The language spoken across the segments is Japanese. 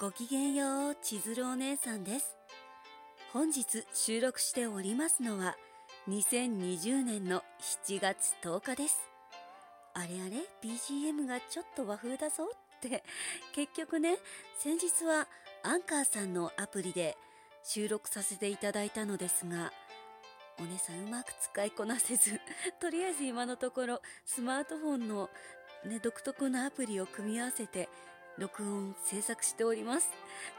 ごきげんよう、千鶴お姉さんです。本日収録しておりますのは、2020年の7月10日です。あれあれ ?BGM がちょっと和風だぞって、結局ね、先日はアンカーさんのアプリで収録させていただいたのですが、お姉さんうまく使いこなせず、とりあえず今のところスマートフォンのね、独特なアプリを組み合わせて録音制作しております。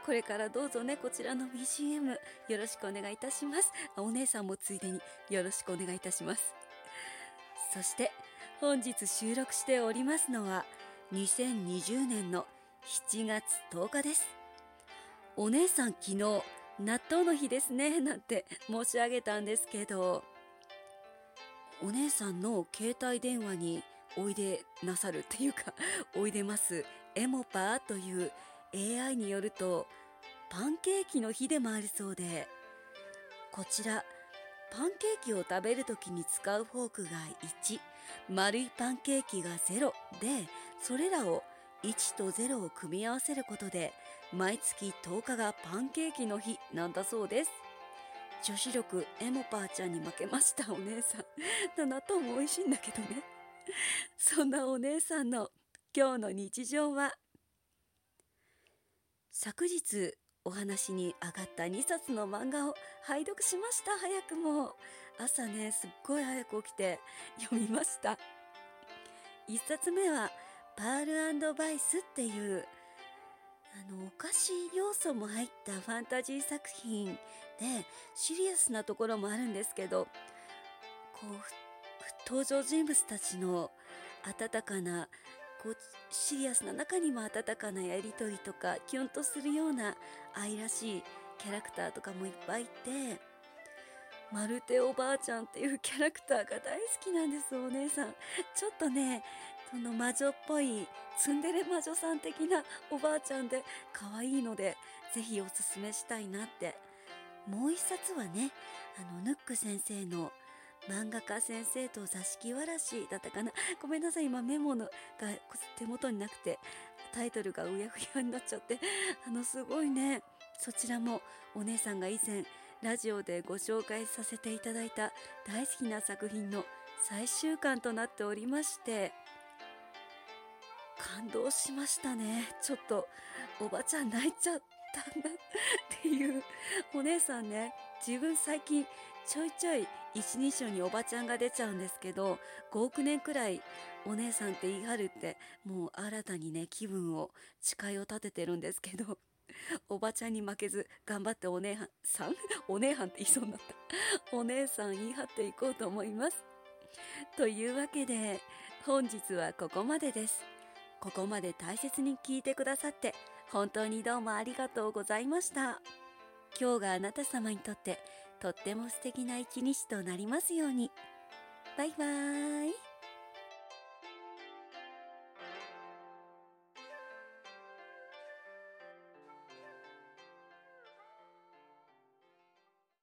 これからどうぞねこちらの BGM よろしくお願いいたします。お姉さんもついでによろしくお願いいたします。そして本日収録しておりますのは2020年の7月10日です。お姉さん昨日納豆の日ですねなんて申し上げたんですけどお姉さんの携帯電話においでなさるっていうかおいでます。エモパーという AI によるとパンケーキの日でもあるそうでこちらパンケーキを食べるときに使うフォークが1丸いパンケーキが0でそれらを1と0を組み合わせることで毎月10日がパンケーキの日なんだそうです。女子力エモパーちゃんに負けましたお姉さん。納豆も美味しいんだけどね。そんなお姉さんの今日の日常は？昨日お話に上がった2冊の漫画を拝読しました。早くも。朝ねすっごい早く起きて読みました。1冊目はパールバイスっていうあのお菓子要素も入ったファンタジー作品でシリアスなところもあるんですけどこう登場人物たちの温かなこうシリアスな中にも温かなやり取りとかキュンとするような愛らしいキャラクターとかもいっぱいいてマルテおばあちゃんっていうキャラクターが大好きなんですお姉さん。ちょっとねその魔女っぽいツンデレ魔女さん的なおばあちゃんで可愛いのでぜひおすすめしたいなって。もう一冊はねあのヌック先生の漫画家先生と座敷わらしだったかな。ごめんなさい。今メモのが手元になくてタイトルがうやふやになっちゃって。あのすごいね。そちらもお姉さんが以前ラジオでご紹介させていただいた大好きな作品の最終巻となっておりまして感動しましたね。ちょっとおばちゃん泣いちゃっったんだっていうお姉さんね。自分最近ちょいちょい一人称におばちゃんが出ちゃうんですけど5億年くらいお姉さんって言い張るってもう新たにね気分を誓いを立ててるんですけどおばちゃんに負けず頑張ってお姉さんお姉はんって言いそうになった。お姉さん言い張っていこうと思います。というわけで本日はここまでです。ここまで大切に聞いてくださって本当にどうもありがとうございました今日があなた様にとってとっても素敵な一日となりますように。バイバーイ。